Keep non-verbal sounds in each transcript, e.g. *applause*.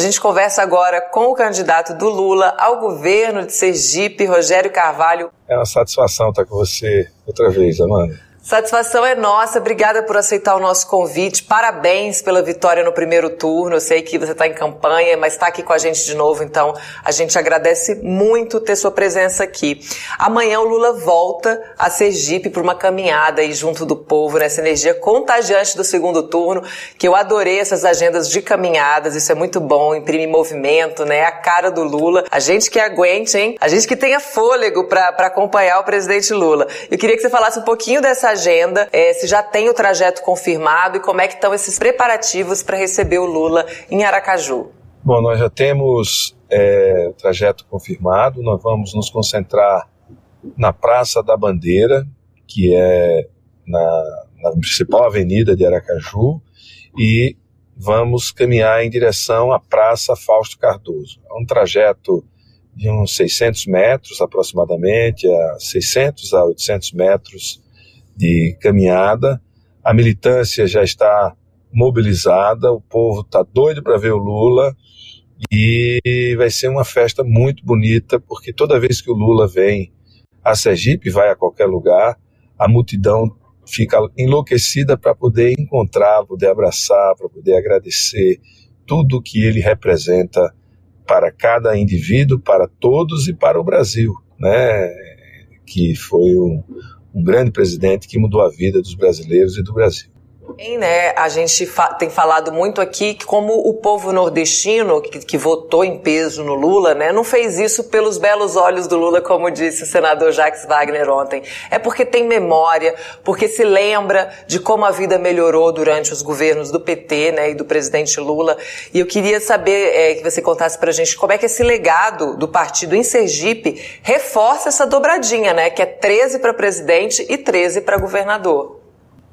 A gente conversa agora com o candidato do Lula ao governo de Sergipe, Rogério Carvalho. É uma satisfação estar com você outra vez, Amanda. Satisfação é nossa, obrigada por aceitar o nosso convite. Parabéns pela vitória no primeiro turno. Eu sei que você está em campanha, mas está aqui com a gente de novo, então a gente agradece muito ter sua presença aqui. Amanhã o Lula volta a Sergipe para uma caminhada aí junto do povo, nessa energia contagiante do segundo turno, que eu adorei essas agendas de caminhadas, isso é muito bom, imprime movimento, né? A cara do Lula. A gente que aguente, hein? A gente que tenha fôlego para acompanhar o presidente Lula. Eu queria que você falasse um pouquinho dessa agenda, é, se já tem o trajeto confirmado e como é que estão esses preparativos para receber o Lula em Aracaju. Bom, nós já temos é, o trajeto confirmado, nós vamos nos concentrar na Praça da Bandeira, que é na, na principal avenida de Aracaju, e vamos caminhar em direção à Praça Fausto Cardoso. É um trajeto de uns 600 metros aproximadamente, a 600 a 800 metros de caminhada. A militância já está mobilizada, o povo está doido para ver o Lula e vai ser uma festa muito bonita, porque toda vez que o Lula vem a Sergipe, vai a qualquer lugar, a multidão fica enlouquecida para poder encontrar, poder abraçar, para poder agradecer tudo que ele representa para cada indivíduo, para todos e para o Brasil, né? Que foi um, um grande presidente que mudou a vida dos brasileiros e do Brasil. Tem, né? A gente fa tem falado muito aqui que como o povo nordestino que, que, votou em peso no Lula, né, não fez isso pelos belos olhos do Lula, como disse o senador Jacques Wagner ontem. É porque tem memória, porque se lembra de como a vida melhorou durante os governos do PT, né, e do presidente Lula. E eu queria saber é, que você contasse pra gente como é que esse legado do partido em Sergipe reforça essa dobradinha, né, que é 13 para presidente e 13 para governador.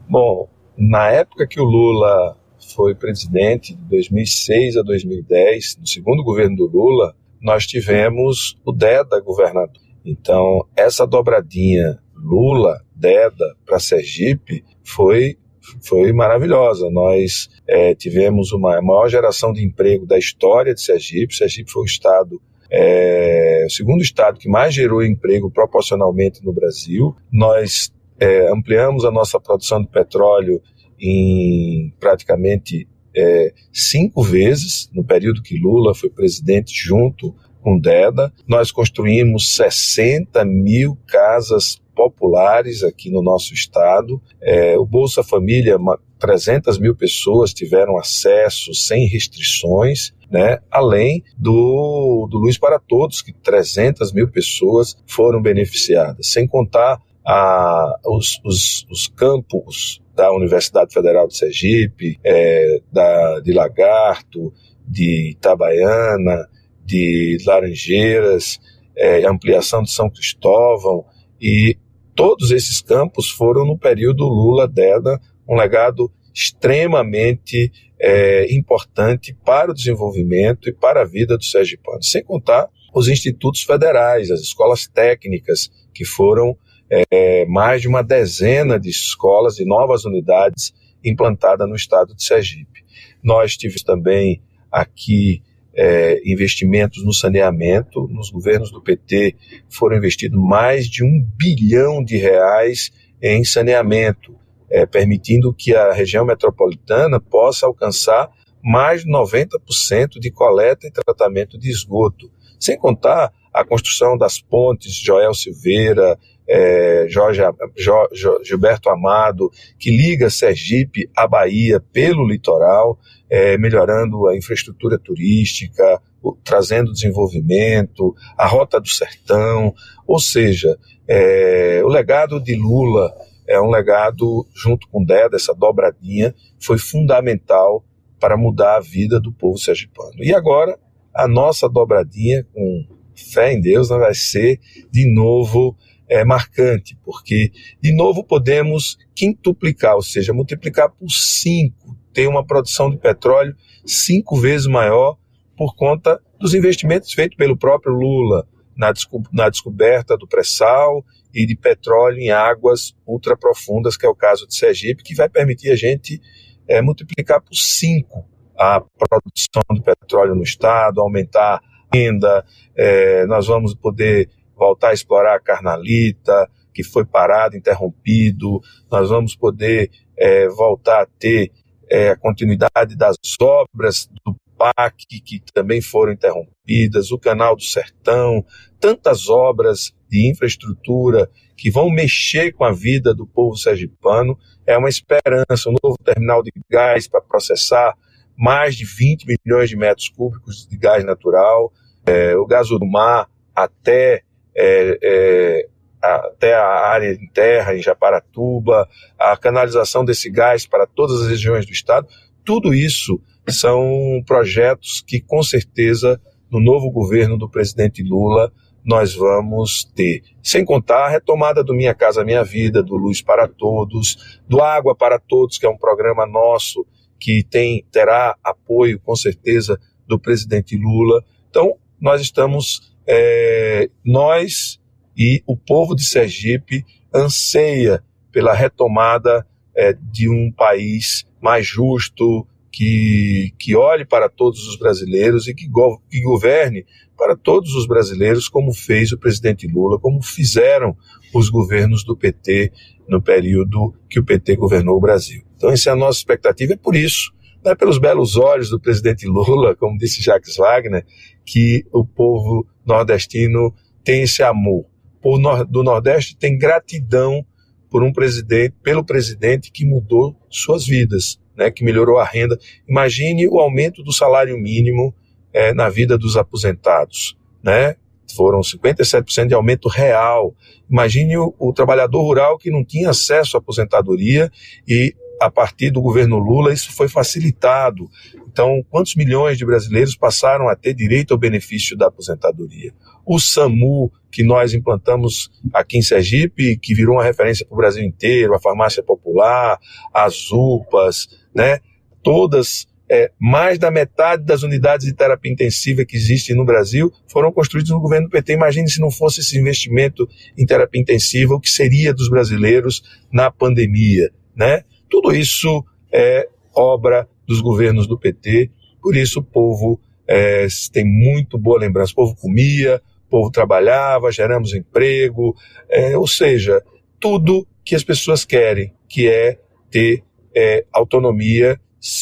Bom, na época que o Lula foi presidente, de 2006 a 2010, no segundo governo do Lula, nós tivemos o Deda governador. Então, essa dobradinha Lula-Deda para Sergipe foi foi maravilhosa. Nós é, tivemos uma maior geração de emprego da história de Sergipe. Sergipe foi o estado é, o segundo estado que mais gerou emprego proporcionalmente no Brasil. Nós é, ampliamos a nossa produção de petróleo em praticamente é, cinco vezes no período que Lula foi presidente junto com Deda. Nós construímos 60 mil casas populares aqui no nosso estado. É, o Bolsa Família, 300 mil pessoas tiveram acesso sem restrições. Né? além do, do Luz para Todos, que 300 mil pessoas foram beneficiadas, sem contar a, os, os, os campos da Universidade Federal de Sergipe, é, da, de Lagarto, de Itabaiana, de Laranjeiras, é, ampliação de São Cristóvão, e todos esses campos foram no período Lula-Deda um legado extremamente é, importante para o desenvolvimento e para a vida do Sergipano, sem contar os institutos federais, as escolas técnicas que foram é, mais de uma dezena de escolas, de novas unidades implantadas no estado de Sergipe. Nós tivemos também aqui é, investimentos no saneamento. Nos governos do PT foram investidos mais de um bilhão de reais em saneamento, é, permitindo que a região metropolitana possa alcançar mais de 90% de coleta e tratamento de esgoto. Sem contar a construção das pontes Joel Silveira, é, Jorge, jo, jo, Gilberto Amado, que liga Sergipe à Bahia pelo litoral, é, melhorando a infraestrutura turística, o, trazendo desenvolvimento, a Rota do Sertão, ou seja, é, o legado de Lula é um legado, junto com Deda, essa dobradinha, foi fundamental para mudar a vida do povo sergipano. E agora, a nossa dobradinha, com fé em Deus, vai ser de novo é, marcante, porque, de novo, podemos quintuplicar, ou seja, multiplicar por cinco, ter uma produção de petróleo cinco vezes maior por conta dos investimentos feitos pelo próprio Lula na, desco na descoberta do pré-sal e de petróleo em águas ultraprofundas, que é o caso de Sergipe, que vai permitir a gente é, multiplicar por cinco a produção de petróleo no estado, aumentar a renda, é, nós vamos poder voltar a explorar a carnalita, que foi parado, interrompido, nós vamos poder é, voltar a ter é, a continuidade das obras do PAC, que também foram interrompidas, o Canal do Sertão, tantas obras de infraestrutura que vão mexer com a vida do povo sergipano. É uma esperança, um novo terminal de gás para processar mais de 20 milhões de metros cúbicos de gás natural, é, o gás do mar até, é, é, até a área em terra, em Japaratuba, a canalização desse gás para todas as regiões do estado. Tudo isso são projetos que, com certeza, no novo governo do presidente Lula, nós vamos ter. Sem contar a retomada do Minha Casa Minha Vida, do Luz para Todos, do Água para Todos, que é um programa nosso que tem terá apoio, com certeza, do presidente Lula. Então, nós estamos, é, nós e o povo de Sergipe anseia pela retomada é, de um país mais justo, que, que olhe para todos os brasileiros e que, go, que governe para todos os brasileiros, como fez o presidente Lula, como fizeram os governos do PT no período que o PT governou o Brasil. Então, essa é a nossa expectativa, é por isso, não é pelos belos olhos do presidente Lula, como disse Jacques Wagner, que o povo nordestino tem esse amor. O povo do Nordeste tem gratidão por um presidente, pelo presidente que mudou suas vidas, né, que melhorou a renda. Imagine o aumento do salário mínimo é, na vida dos aposentados, né? Foram 57% de aumento real. Imagine o, o trabalhador rural que não tinha acesso à aposentadoria e a partir do governo Lula isso foi facilitado. Então, quantos milhões de brasileiros passaram a ter direito ao benefício da aposentadoria? O SAMU, que nós implantamos aqui em Sergipe, que virou uma referência para o Brasil inteiro, a farmácia popular, as UPAs, né? Todas, é, mais da metade das unidades de terapia intensiva que existem no Brasil foram construídas no governo do PT. Imagine se não fosse esse investimento em terapia intensiva, o que seria dos brasileiros na pandemia, né? Tudo isso é obra dos governos do PT, por isso o povo é, tem muito boa lembrança. O povo comia, o povo trabalhava, geramos emprego, é, ou seja, tudo que as pessoas querem, que é ter é, autonomia,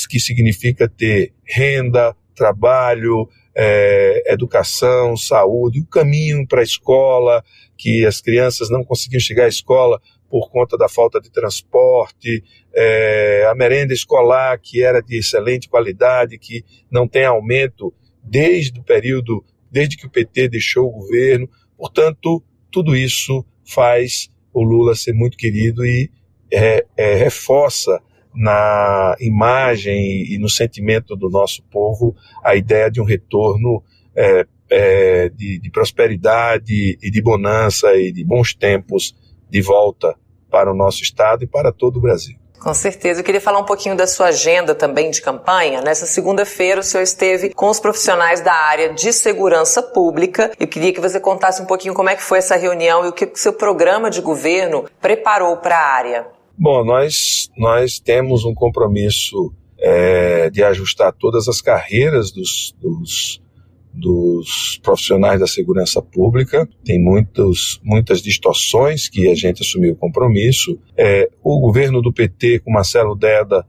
que significa ter renda, trabalho, é, educação, saúde, o caminho para a escola, que as crianças não conseguiam chegar à escola por conta da falta de transporte, é, a merenda escolar, que era de excelente qualidade, que não tem aumento desde o período, desde que o PT deixou o governo. Portanto, tudo isso faz o Lula ser muito querido e é, é, reforça na imagem e no sentimento do nosso povo a ideia de um retorno é, é, de, de, prosperidade e de bonança e de bons tempos de volta para o nosso estado e para todo o Brasil. Com certeza. Eu queria falar um pouquinho da sua agenda também de campanha. Nessa segunda-feira, o senhor esteve com os profissionais da área de segurança pública. Eu queria que você contasse um pouquinho como é que foi essa reunião e o que o seu programa de governo preparou para a área. Bom, nós, nós temos um compromisso é, de ajustar todas as carreiras dos, dos dos profissionais da segurança pública, tem muitos, muitas distorções que a gente assumiu o compromisso. É, o governo do PT, com Marcelo Deda,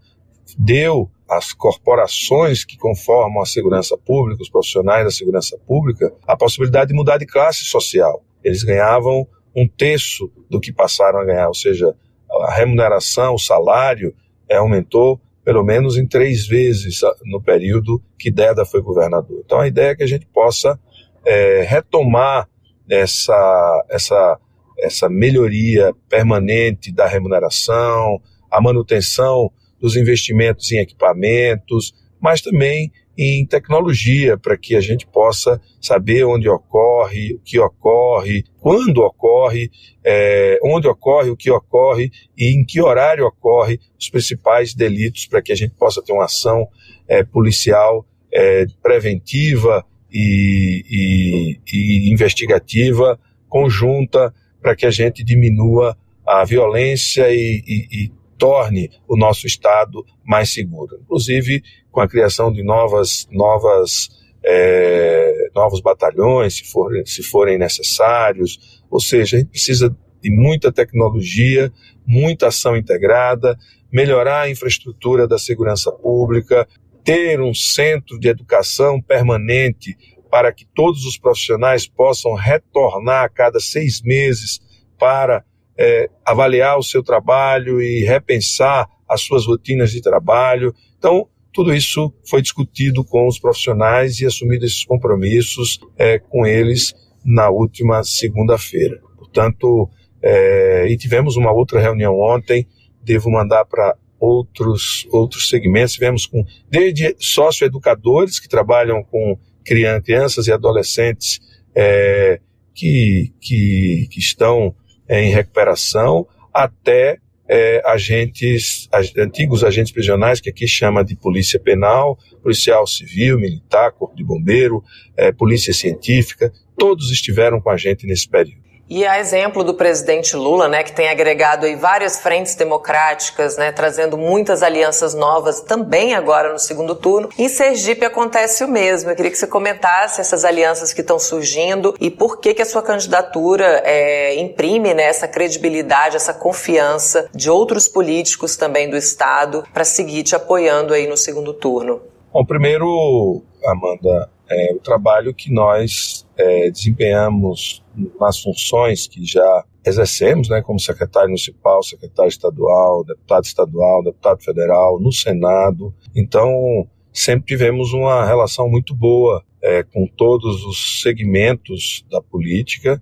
deu às corporações que conformam a segurança pública, os profissionais da segurança pública, a possibilidade de mudar de classe social. Eles ganhavam um terço do que passaram a ganhar, ou seja, a remuneração, o salário é, aumentou pelo menos em três vezes no período que Deda foi governador. Então a ideia é que a gente possa é, retomar essa, essa, essa melhoria permanente da remuneração, a manutenção dos investimentos em equipamentos, mas também em tecnologia para que a gente possa saber onde ocorre, o que ocorre, quando ocorre, é, onde ocorre, o que ocorre e em que horário ocorre os principais delitos para que a gente possa ter uma ação é, policial é, preventiva e, e, e investigativa conjunta para que a gente diminua a violência e, e, torne o nosso Estado mais seguro. Inclusive com a criação de novas, novas, é, novos batalhões, se forem, se forem necessários. Ou seja, a gente precisa de muita tecnologia, muita ação integrada, melhorar a infraestrutura da segurança pública, ter um centro de educação permanente para que todos os profissionais possam retornar a cada seis meses para é, avaliar o seu trabalho e repensar as suas rotinas de trabalho. Então, tudo isso foi discutido com os profissionais e assumido esses compromissos é, com eles na última segunda-feira. Portanto, é, e tivemos uma outra reunião ontem, devo mandar para outros, outros segmentos. Tivemos com desde socioeducadores que trabalham com crianças e adolescentes é, que, que, que, estão em recuperação, até é, agentes, antigos agentes prisionais, que aqui chama de polícia penal, policial civil, militar, corpo de bombeiro, é, polícia científica, todos estiveram com a gente nesse período. E a exemplo do presidente Lula, né, que tem agregado aí várias frentes democráticas, né, trazendo muitas alianças novas também agora no segundo turno. Em Sergipe acontece o mesmo. Eu queria que você comentasse essas alianças que estão surgindo e por que que a sua candidatura é, imprime né, essa credibilidade, essa confiança de outros políticos também do estado para seguir te apoiando aí no segundo turno. Bom, primeiro, Amanda, é, o trabalho que nós é, desempenhamos nas funções que já exercemos, né, como secretário municipal, secretário estadual, deputado estadual, deputado federal, no Senado. Então, sempre tivemos uma relação muito boa é, com todos os segmentos da política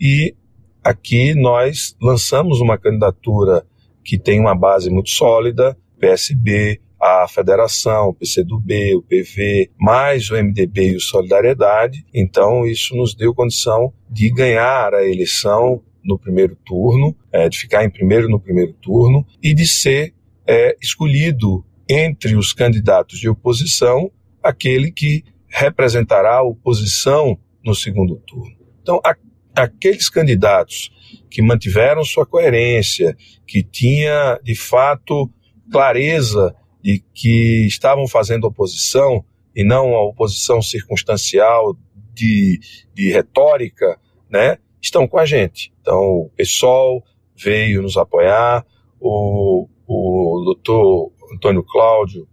e aqui nós lançamos uma candidatura que tem uma base muito sólida, PSB, a federação, o PCdoB, o PV, mais o MDB e o Solidariedade. Então, isso nos deu condição de ganhar a eleição no primeiro turno, é, de ficar em primeiro no primeiro turno e de ser é, escolhido entre os candidatos de oposição aquele que representará a oposição no segundo turno. Então, a, aqueles candidatos que mantiveram sua coerência, que tinha de fato clareza de que estavam fazendo oposição e não a oposição circunstancial de, de retórica, né, estão com a gente. Então, o PSOL veio nos apoiar, o, o doutor Antônio Cláudio,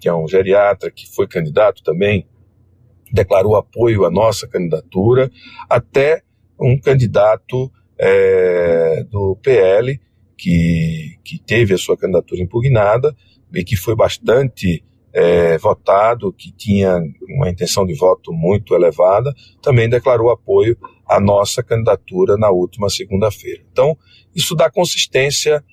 que é um geriatra que foi candidato também, declarou apoio à nossa candidatura, até um candidato é, do PL que, que teve a sua candidatura impugnada e que foi bastante é, votado, que tinha uma intenção de voto muito elevada, também declarou apoio à nossa candidatura na última segunda-feira. Então, isso dá consistência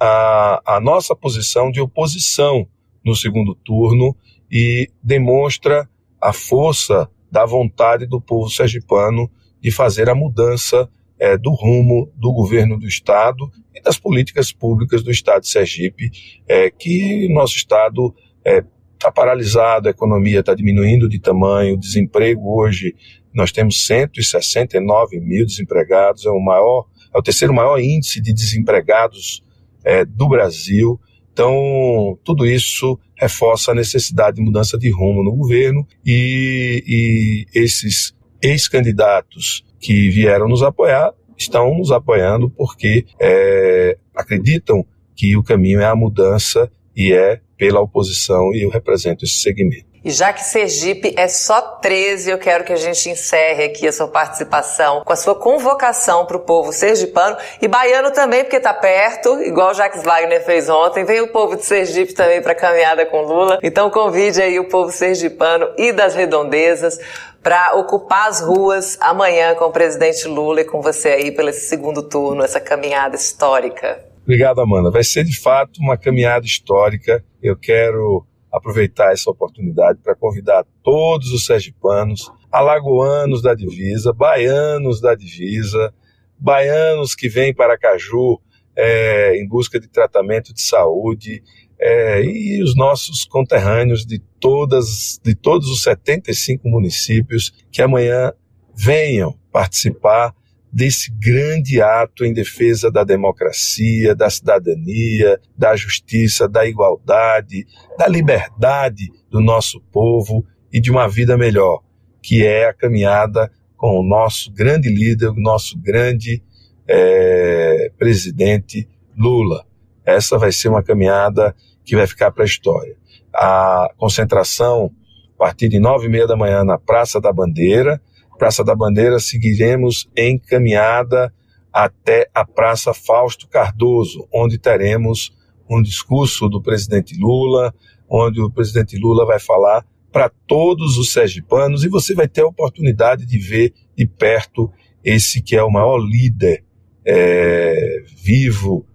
à, à nossa posição de oposição no segundo turno e demonstra a força da vontade do povo sergipano de fazer a mudança é, do rumo do governo do Estado e das políticas públicas do Estado de Sergipe, é, que nosso Estado está é, paralisado, a economia está diminuindo de tamanho, o desemprego hoje, nós temos 169 mil desempregados, é o maior, é o terceiro maior índice de desempregados é, do Brasil. Então, tudo isso reforça a necessidade de mudança de rumo no governo e, e esses ex-candidatos que vieram nos apoiar estão nos apoiando porque é, acreditam que o caminho é a mudança e é pela oposição e eu represento esse segmento. E já que Sergipe é só 13, eu quero que a gente encerre aqui a sua participação com a sua convocação para o povo sergipano e baiano também, porque está perto, igual Jacques Wagner fez ontem. Vem o povo de Sergipe também para a caminhada com Lula. Então convide aí o povo sergipano e das redondezas para ocupar as ruas amanhã com o presidente Lula e com você aí pelo segundo turno, essa caminhada histórica. Obrigado, Amanda. Vai ser de fato uma caminhada histórica. Eu quero aproveitar essa oportunidade para convidar todos os sergipanos, alagoanos da divisa, baianos da divisa, baianos que vêm para Caju é, em busca de tratamento de saúde, é, e os nossos conterrâneos de todas, de todos os 75 municípios que amanhã venham participar desse grande ato em defesa da democracia, da cidadania, da justiça, da igualdade, da liberdade do nosso povo e de uma vida melhor, que é a caminhada com o nosso grande líder, o nosso grande é, presidente Lula. Essa vai ser uma caminhada que vai ficar para a história. A concentração, a partir de nove e meia da manhã, na Praça da Bandeira. Praça da Bandeira, seguiremos em caminhada até a Praça Fausto Cardoso, onde teremos um discurso do presidente Lula, onde o presidente Lula vai falar para todos os sergipanos e você vai ter a oportunidade de ver de perto esse que é o maior líder é, vivo,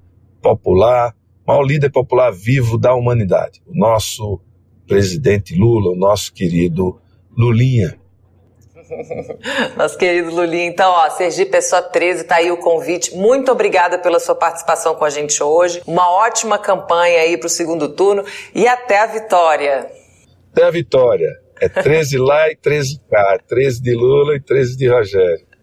popular, maior líder popular vivo da humanidade, o nosso presidente Lula, o nosso querido Lulinha. *laughs* Nosso querido Lulinha. Então, ó, Sergipe Pessoa 13, tá aí o convite. Muito obrigada pela sua participação com a gente hoje. Uma ótima campanha aí para o segundo turno e até a vitória. Até a vitória. É 13 *laughs* lá e 13 cá. 13 de Lula e 13 de Rogério.